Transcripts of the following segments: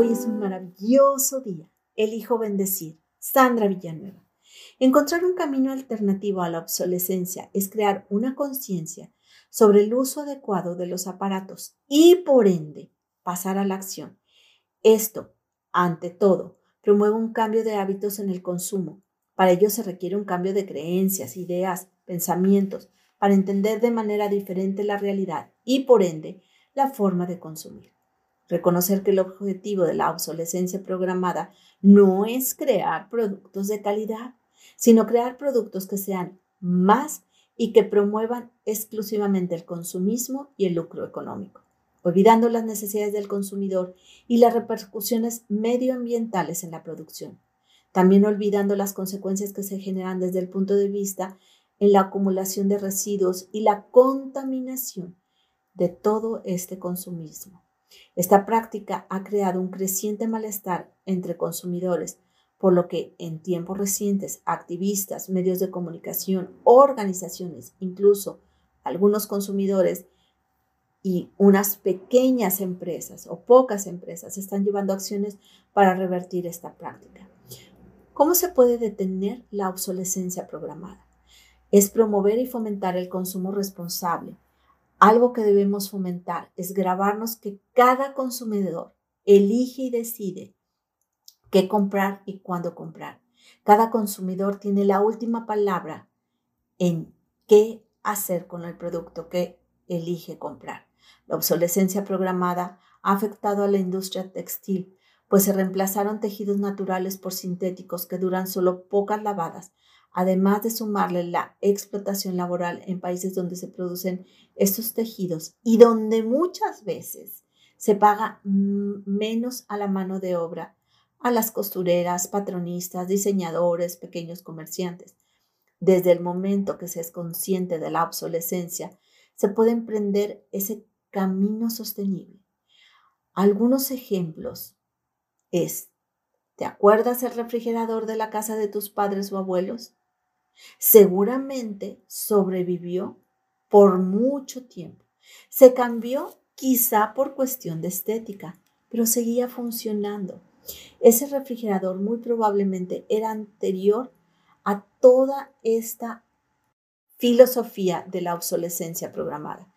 Hoy es un maravilloso día. Elijo bendecir. Sandra Villanueva. Encontrar un camino alternativo a la obsolescencia es crear una conciencia sobre el uso adecuado de los aparatos y, por ende, pasar a la acción. Esto, ante todo, promueve un cambio de hábitos en el consumo. Para ello se requiere un cambio de creencias, ideas, pensamientos, para entender de manera diferente la realidad y, por ende, la forma de consumir. Reconocer que el objetivo de la obsolescencia programada no es crear productos de calidad, sino crear productos que sean más y que promuevan exclusivamente el consumismo y el lucro económico, olvidando las necesidades del consumidor y las repercusiones medioambientales en la producción. También olvidando las consecuencias que se generan desde el punto de vista en la acumulación de residuos y la contaminación de todo este consumismo. Esta práctica ha creado un creciente malestar entre consumidores, por lo que en tiempos recientes activistas, medios de comunicación, organizaciones, incluso algunos consumidores y unas pequeñas empresas o pocas empresas están llevando acciones para revertir esta práctica. ¿Cómo se puede detener la obsolescencia programada? Es promover y fomentar el consumo responsable, algo que debemos fomentar es grabarnos que cada consumidor elige y decide qué comprar y cuándo comprar. Cada consumidor tiene la última palabra en qué hacer con el producto que elige comprar. La obsolescencia programada ha afectado a la industria textil, pues se reemplazaron tejidos naturales por sintéticos que duran solo pocas lavadas, además de sumarle la explotación laboral en países donde se producen estos tejidos y donde muchas veces se paga menos a la mano de obra, a las costureras, patronistas, diseñadores, pequeños comerciantes. Desde el momento que se es consciente de la obsolescencia, se puede emprender ese camino sostenible. Algunos ejemplos es, ¿te acuerdas el refrigerador de la casa de tus padres o abuelos? Seguramente sobrevivió por mucho tiempo. Se cambió quizá por cuestión de estética, pero seguía funcionando. Ese refrigerador muy probablemente era anterior a toda esta filosofía de la obsolescencia programada.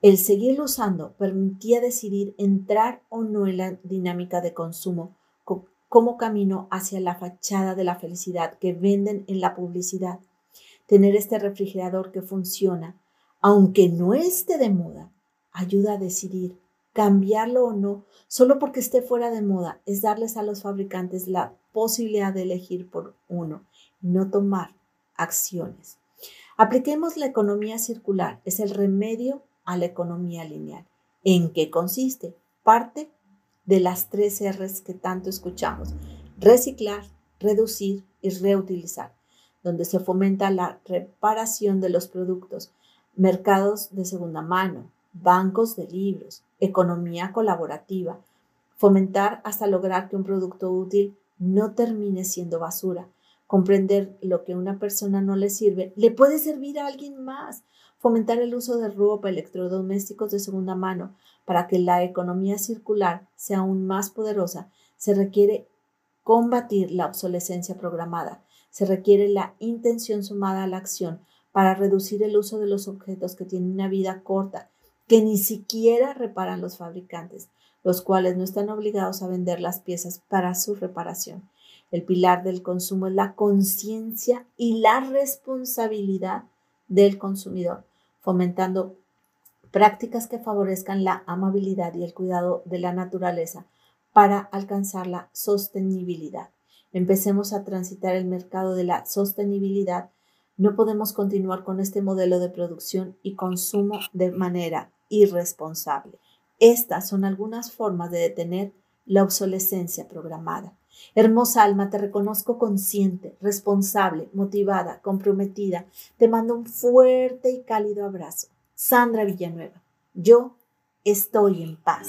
El seguirlo usando permitía decidir entrar o no en la dinámica de consumo como camino hacia la fachada de la felicidad que venden en la publicidad. Tener este refrigerador que funciona, aunque no esté de moda, ayuda a decidir cambiarlo o no, solo porque esté fuera de moda, es darles a los fabricantes la posibilidad de elegir por uno, no tomar acciones. Apliquemos la economía circular, es el remedio a la economía lineal. ¿En qué consiste? Parte de las tres R's que tanto escuchamos. Reciclar, reducir y reutilizar, donde se fomenta la reparación de los productos, mercados de segunda mano, bancos de libros, economía colaborativa, fomentar hasta lograr que un producto útil no termine siendo basura, comprender lo que a una persona no le sirve, le puede servir a alguien más, fomentar el uso de ropa, electrodomésticos de segunda mano, para que la economía circular sea aún más poderosa, se requiere combatir la obsolescencia programada, se requiere la intención sumada a la acción para reducir el uso de los objetos que tienen una vida corta, que ni siquiera reparan los fabricantes, los cuales no están obligados a vender las piezas para su reparación. El pilar del consumo es la conciencia y la responsabilidad del consumidor, fomentando prácticas que favorezcan la amabilidad y el cuidado de la naturaleza para alcanzar la sostenibilidad. Empecemos a transitar el mercado de la sostenibilidad. No podemos continuar con este modelo de producción y consumo de manera irresponsable. Estas son algunas formas de detener la obsolescencia programada. Hermosa alma, te reconozco consciente, responsable, motivada, comprometida. Te mando un fuerte y cálido abrazo. Sandra Villanueva. Yo estoy en paz.